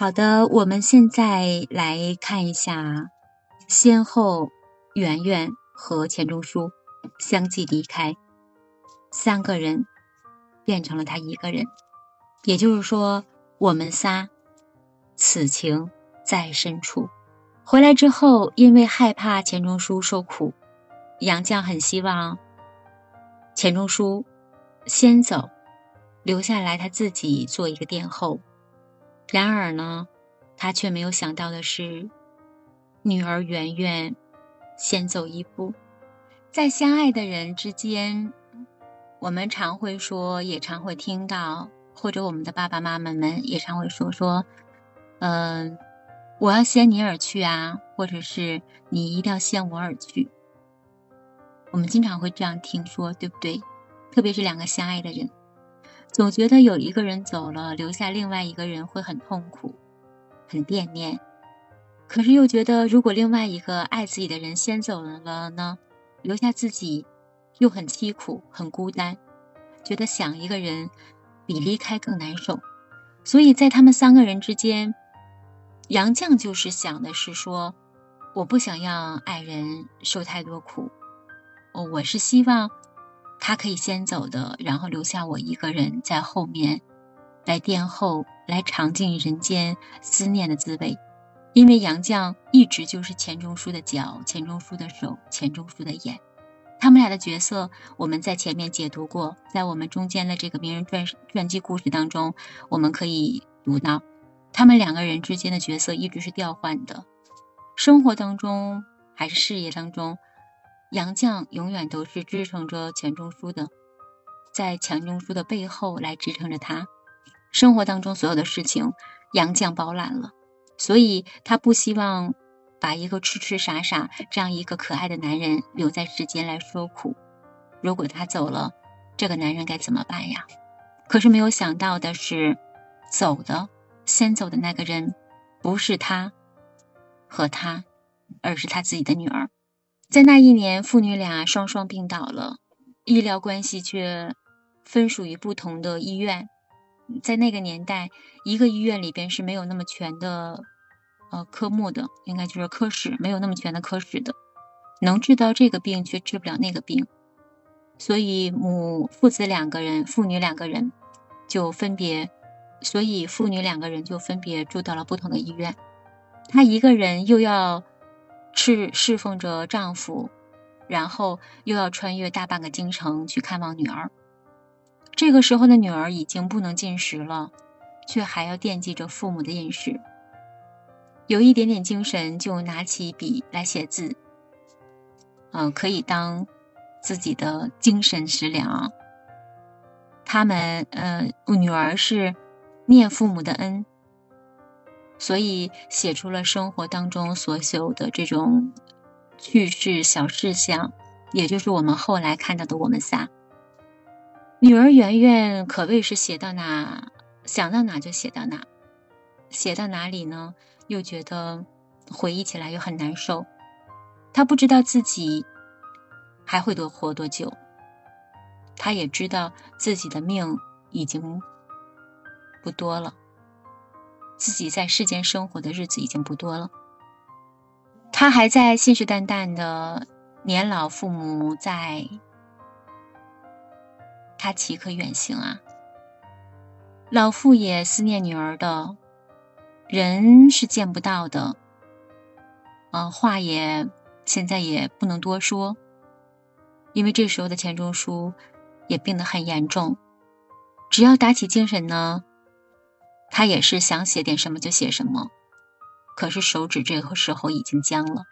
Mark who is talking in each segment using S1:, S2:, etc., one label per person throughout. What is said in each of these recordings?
S1: 好的，我们现在来看一下，先后圆圆和钱钟书相继离开，三个人变成了他一个人，也就是说，我们仨此情在深处。回来之后，因为害怕钱钟书受苦，杨绛很希望钱钟书先走，留下来他自己做一个殿后。然而呢，他却没有想到的是，女儿圆圆先走一步。在相爱的人之间，我们常会说，也常会听到，或者我们的爸爸妈妈们也常会说说，嗯，我要先你而去啊，或者是你一定要先我而去。我们经常会这样听说，对不对？特别是两个相爱的人。总觉得有一个人走了，留下另外一个人会很痛苦，很惦念。可是又觉得，如果另外一个爱自己的人先走了呢，留下自己又很凄苦、很孤单，觉得想一个人比离开更难受。所以在他们三个人之间，杨绛就是想的是说，我不想让爱人受太多苦，哦，我是希望。他可以先走的，然后留下我一个人在后面，来殿后，来尝尽人间思念的滋味。因为杨绛一直就是钱钟书的脚，钱钟书的手，钱钟书的眼。他们俩的角色，我们在前面解读过，在我们中间的这个名人传传记故事当中，我们可以读到，他们两个人之间的角色一直是调换的，生活当中还是事业当中。杨绛永远都是支撑着钱钟书的，在钱钟书的背后来支撑着他。生活当中所有的事情，杨绛包揽了，所以他不希望把一个痴痴傻傻这样一个可爱的男人留在世间来受苦。如果他走了，这个男人该怎么办呀？可是没有想到的是，走的先走的那个人，不是他和他，而是他自己的女儿。在那一年，父女俩双双病倒了，医疗关系却分属于不同的医院。在那个年代，一个医院里边是没有那么全的呃科目的，应该就是科室没有那么全的科室的，能治到这个病却治不了那个病，所以母父子两个人，父女两个人就分别，所以父女两个人就分别住到了不同的医院。他一个人又要。侍侍奉着丈夫，然后又要穿越大半个京城去看望女儿。这个时候的女儿已经不能进食了，却还要惦记着父母的饮食。有一点点精神，就拿起笔来写字。嗯，可以当自己的精神食粮。他们，呃，女儿是念父母的恩。所以写出了生活当中所有的这种趣事小事项，也就是我们后来看到的我们仨。女儿圆圆可谓是写到哪想到哪就写到哪，写到哪里呢？又觉得回忆起来又很难受。她不知道自己还会多活多久，她也知道自己的命已经不多了。自己在世间生活的日子已经不多了，他还在信誓旦旦的年老父母在，他岂可远行啊？老父也思念女儿的，人是见不到的，嗯，话也现在也不能多说，因为这时候的钱钟书也病得很严重，只要打起精神呢。他也是想写点什么就写什么，可是手指这个时候已经僵了，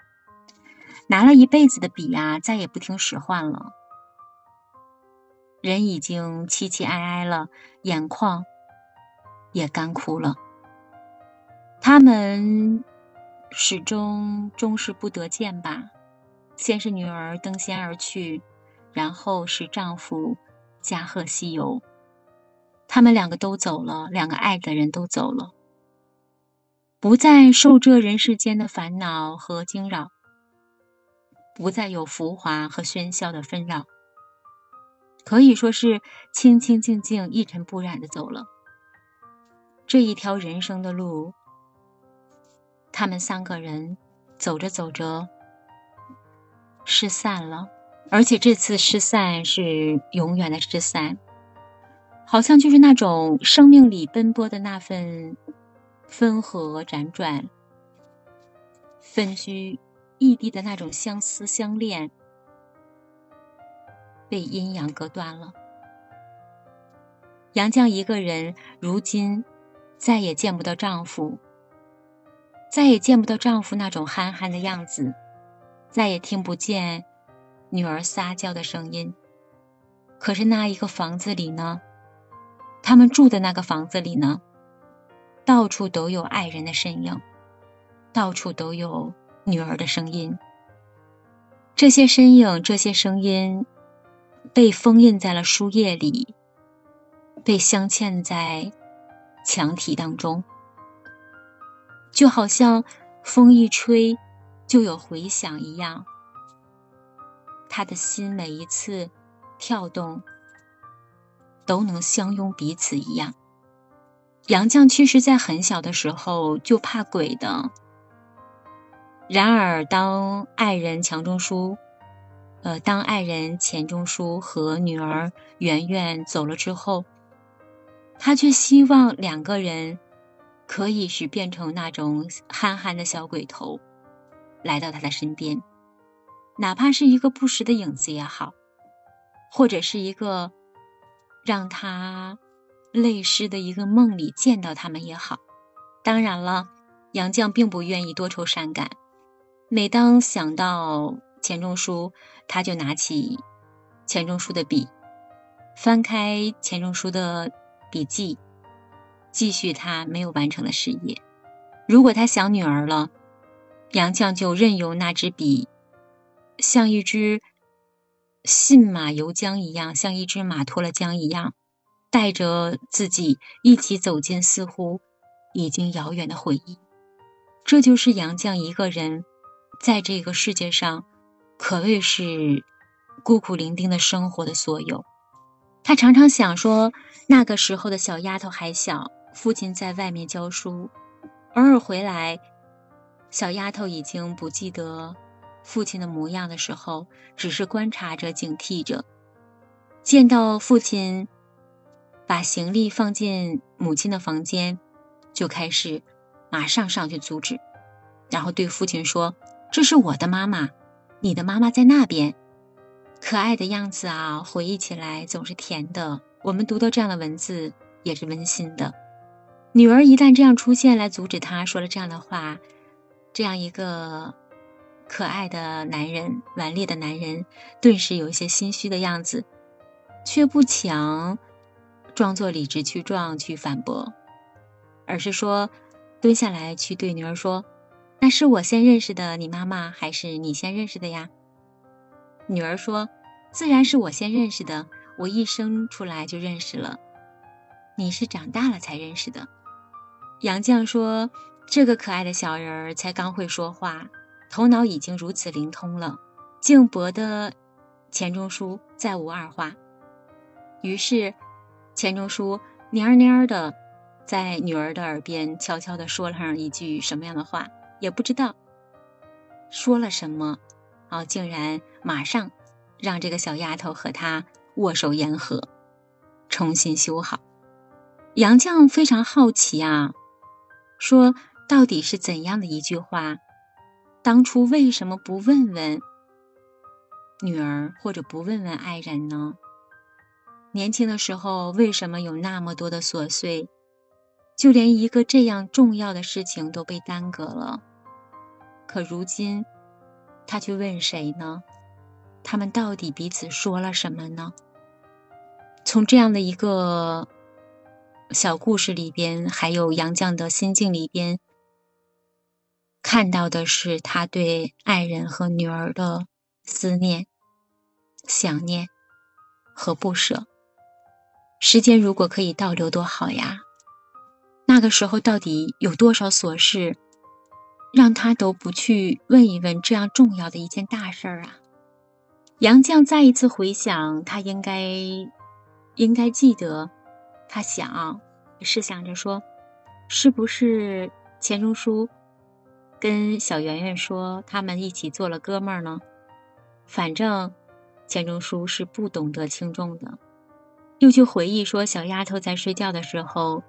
S1: 拿了一辈子的笔呀，再也不听使唤了。人已经凄凄哀哀了，眼眶也干枯了。他们始终终是不得见吧？先是女儿登仙而去，然后是丈夫驾鹤西游。他们两个都走了，两个爱的人都走了，不再受这人世间的烦恼和惊扰，不再有浮华和喧嚣的纷扰，可以说是清清静静、一尘不染的走了。这一条人生的路，他们三个人走着走着失散了，而且这次失散是永远的失散，好像就是那种生命里奔波的那份分合辗转、分居异地的那种相思相恋，被阴阳隔断了。杨绛一个人，如今再也见不到丈夫，再也见不到丈夫那种憨憨的样子，再也听不见女儿撒娇的声音。可是那一个房子里呢？他们住的那个房子里呢？到处都有爱人的身影，到处都有女儿的声音。这些身影，这些声音，被封印在了书页里。被镶嵌在墙体当中，就好像风一吹就有回响一样。他的心每一次跳动都能相拥彼此一样。杨绛其实在很小的时候就怕鬼的，然而当爱人钱钟书，呃，当爱人钱钟书和女儿圆圆走了之后。他却希望两个人可以是变成那种憨憨的小鬼头，来到他的身边，哪怕是一个不实的影子也好，或者是一个让他泪湿的一个梦里见到他们也好。当然了，杨绛并不愿意多愁善感，每当想到钱钟书，他就拿起钱钟书的笔，翻开钱钟书的。笔记，继续他没有完成的事业。如果他想女儿了，杨绛就任由那支笔，像一只信马由缰一样，像一只马脱了缰一样，带着自己一起走进似乎已经遥远的回忆。这就是杨绛一个人在这个世界上，可谓是孤苦伶仃的生活的所有。他常常想说，那个时候的小丫头还小，父亲在外面教书，偶尔回来，小丫头已经不记得父亲的模样的时候，只是观察着、警惕着。见到父亲把行李放进母亲的房间，就开始马上上去阻止，然后对父亲说：“这是我的妈妈，你的妈妈在那边。”可爱的样子啊，回忆起来总是甜的。我们读到这样的文字也是温馨的。女儿一旦这样出现来阻止他，说了这样的话，这样一个可爱的男人、顽劣的男人，顿时有一些心虚的样子，却不强装作理直气壮去反驳，而是说蹲下来去对女儿说：“那是我先认识的你妈妈，还是你先认识的呀？”女儿说：“自然是我先认识的，我一生出来就认识了。你是长大了才认识的。”杨绛说：“这个可爱的小人儿才刚会说话，头脑已经如此灵通了，竟博得钱钟书再无二话。”于是，钱钟书蔫蔫的在女儿的耳边悄悄的说了上一句什么样的话，也不知道说了什么。哦，竟然马上让这个小丫头和他握手言和，重新修好。杨绛非常好奇啊，说到底是怎样的一句话？当初为什么不问问女儿，或者不问问爱人呢？年轻的时候为什么有那么多的琐碎？就连一个这样重要的事情都被耽搁了。可如今。他去问谁呢？他们到底彼此说了什么呢？从这样的一个小故事里边，还有杨绛的心境里边，看到的是他对爱人和女儿的思念、想念和不舍。时间如果可以倒流，多好呀！那个时候到底有多少琐事？让他都不去问一问这样重要的一件大事儿啊！杨绛再一次回想，他应该应该记得，他想，试想着说，是不是钱钟书跟小圆圆说他们一起做了哥们儿呢？反正钱钟书是不懂得轻重的，又去回忆说小丫头在睡觉的时候，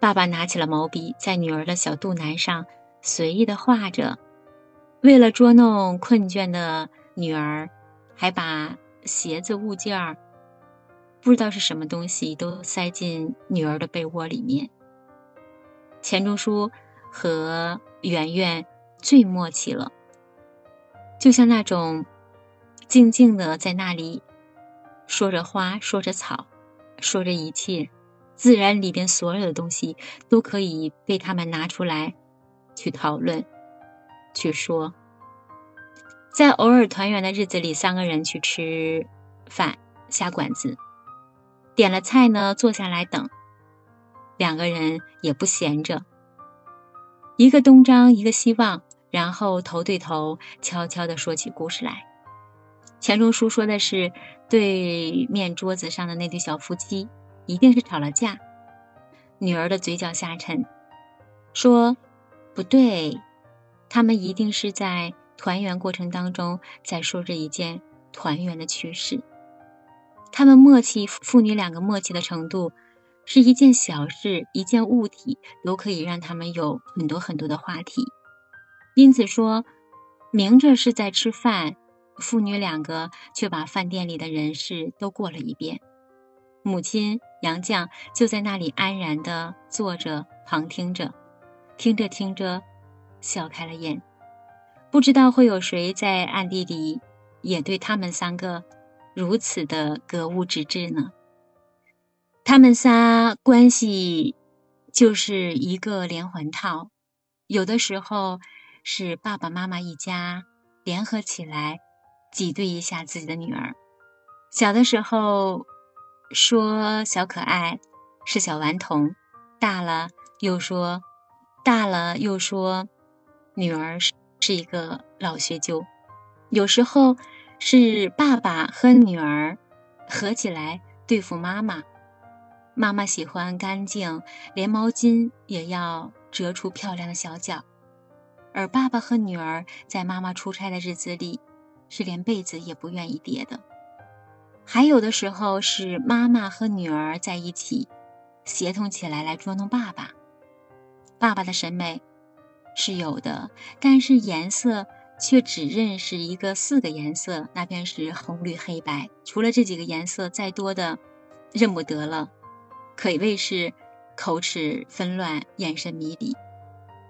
S1: 爸爸拿起了毛笔在女儿的小肚腩上随意的画着，为了捉弄困倦的女儿，还把鞋子物件儿。不知道是什么东西，都塞进女儿的被窝里面。钱钟书和圆圆最默契了，就像那种静静的在那里说着花，说着草，说着一切，自然里边所有的东西都可以被他们拿出来去讨论，去说。在偶尔团圆的日子里，三个人去吃饭，下馆子。点了菜呢，坐下来等。两个人也不闲着，一个东张，一个西望，然后头对头，悄悄地说起故事来。钱钟书说的是对面桌子上的那对小夫妻一定是吵了架。女儿的嘴角下沉，说：“不对，他们一定是在团圆过程当中在说着一件团圆的趣事。”他们默契，父女两个默契的程度，是一件小事，一件物体都可以让他们有很多很多的话题。因此说，明着是在吃饭，父女两个却把饭店里的人事都过了一遍。母亲杨绛就在那里安然地坐着旁听着，听着听着，笑开了眼。不知道会有谁在暗地里也对他们三个。如此的格物致知呢？他们仨关系就是一个连环套，有的时候是爸爸妈妈一家联合起来挤兑一下自己的女儿。小的时候说小可爱是小顽童，大了又说大了又说女儿是是一个老学究，有时候。是爸爸和女儿合起来对付妈妈。妈妈喜欢干净，连毛巾也要折出漂亮的小角。而爸爸和女儿在妈妈出差的日子里，是连被子也不愿意叠的。还有的时候是妈妈和女儿在一起，协同起来来捉弄爸爸。爸爸的审美是有的，但是颜色。却只认识一个四个颜色，那便是红绿黑白。除了这几个颜色，再多的认不得了，可谓是口齿纷乱，眼神迷离。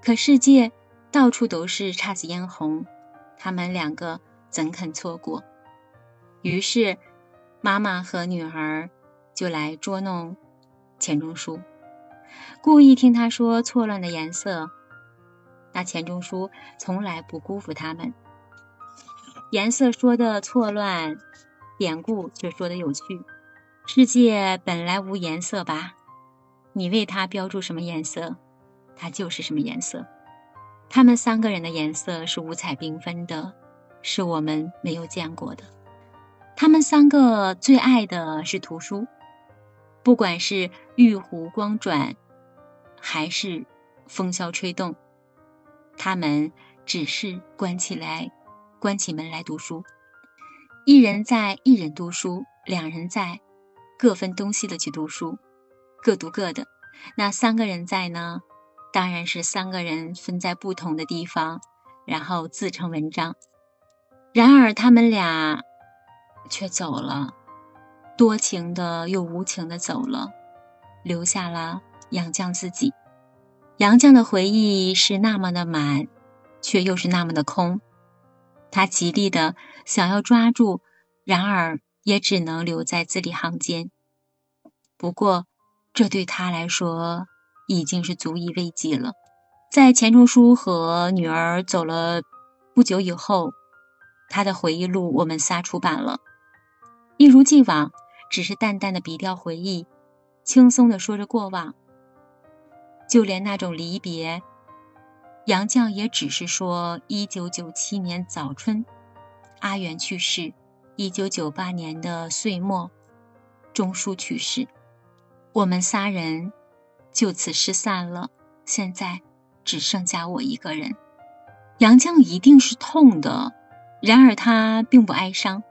S1: 可世界到处都是姹紫嫣红，他们两个怎肯错过？于是，妈妈和女儿就来捉弄钱钟书，故意听他说错乱的颜色。那钱钟书从来不辜负他们，颜色说的错乱，典故却说的有趣。世界本来无颜色吧？你为它标注什么颜色，它就是什么颜色。他们三个人的颜色是五彩缤纷的，是我们没有见过的。他们三个最爱的是图书，不管是玉壶光转，还是风萧吹动。他们只是关起来，关起门来读书。一人在，一人读书；两人在，各分东西的去读书，各读各的。那三个人在呢？当然是三个人分在不同的地方，然后自成文章。然而他们俩却走了，多情的又无情的走了，留下了杨绛自己。杨绛的回忆是那么的满，却又是那么的空。他极力的想要抓住，然而也只能留在字里行间。不过，这对他来说已经是足以慰藉了。在钱钟书和女儿走了不久以后，他的回忆录我们仨出版了，一如既往，只是淡淡的笔调回忆，轻松的说着过往。就连那种离别，杨绛也只是说：一九九七年早春，阿元去世；一九九八年的岁末，钟书去世。我们仨人就此失散了。现在只剩下我一个人。杨绛一定是痛的，然而他并不哀伤。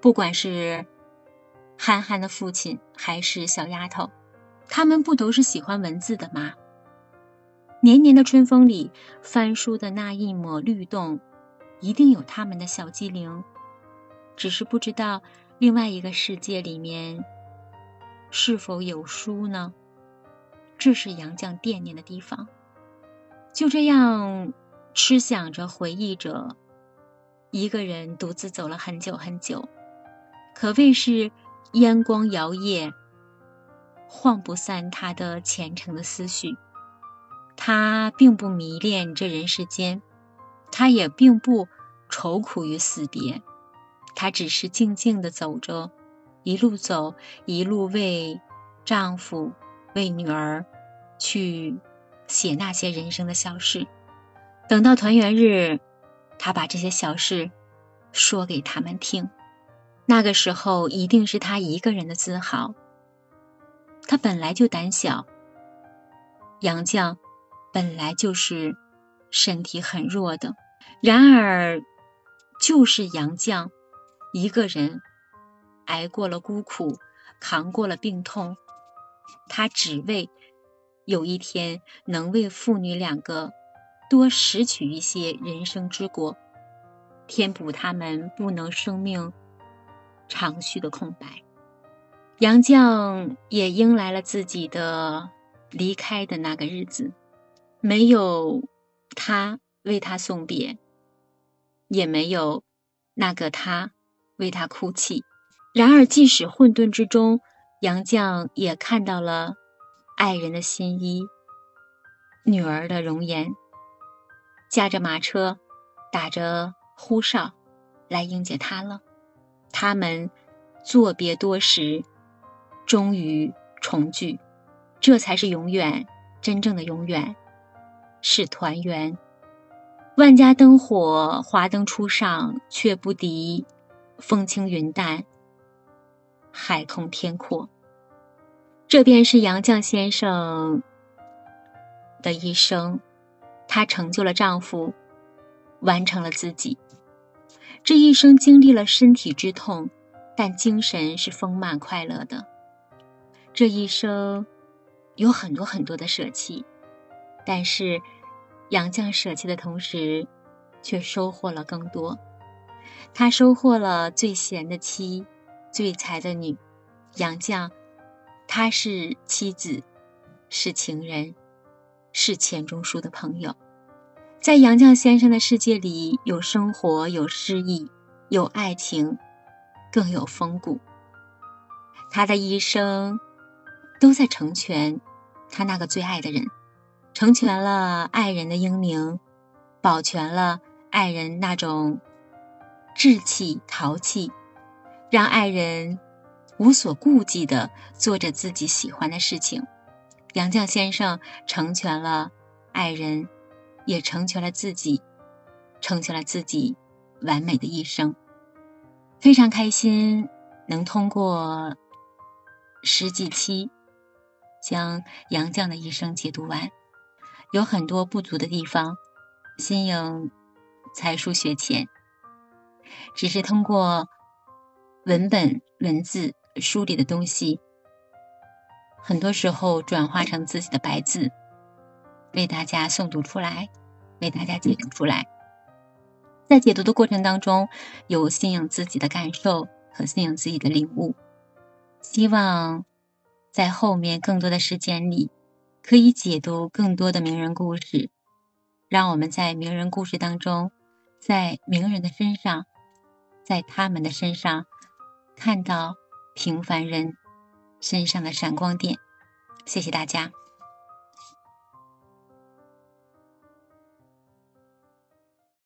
S1: 不管是憨憨的父亲，还是小丫头，他们不都是喜欢文字的吗？年年的春风里，翻书的那一抹律动，一定有他们的小机灵，只是不知道另外一个世界里面是否有书呢？这是杨绛惦念的地方。就这样。痴想着，回忆着，一个人独自走了很久很久，可谓是烟光摇曳，晃不散他的虔诚的思绪。他并不迷恋这人世间，他也并不愁苦于死别，她只是静静的走着，一路走，一路为丈夫、为女儿去写那些人生的小事。等到团圆日，她把这些小事说给他们听。那个时候，一定是她一个人的自豪。她本来就胆小，杨绛本来就是身体很弱的。然而，就是杨绛一个人挨过了孤苦，扛过了病痛，他只为有一天能为父女两个。多拾取一些人生之果，填补他们不能生命长续的空白。杨绛也迎来了自己的离开的那个日子，没有他为他送别，也没有那个他为他哭泣。然而，即使混沌之中，杨绛也看到了爱人的新衣，女儿的容颜。驾着马车，打着呼哨，来迎接他了。他们作别多时，终于重聚，这才是永远，真正的永远，是团圆。万家灯火，华灯初上，却不敌风轻云淡，海空天阔。这便是杨绛先生的一生。她成就了丈夫，完成了自己。这一生经历了身体之痛，但精神是丰满快乐的。这一生有很多很多的舍弃，但是杨绛舍弃的同时，却收获了更多。他收获了最贤的妻，最才的女。杨绛，他是妻子，是情人。是钱钟书的朋友，在杨绛先生的世界里，有生活，有诗意，有爱情，更有风骨。他的一生都在成全他那个最爱的人，成全了爱人的英明，保全了爱人那种稚气淘气，让爱人无所顾忌的做着自己喜欢的事情。杨绛先生成全了爱人，也成全了自己，成全了自己完美的一生。非常开心能通过十几期将杨绛的一生解读完，有很多不足的地方，新颖才疏学浅，只是通过文本文字书里的东西。很多时候转化成自己的白字，为大家诵读出来，为大家解读出来。在解读的过程当中，有信仰自己的感受和信仰自己的领悟。希望在后面更多的时间里，可以解读更多的名人故事，让我们在名人故事当中，在名人的身上，在他们的身上，看到平凡人。身上的闪光点，谢谢大家。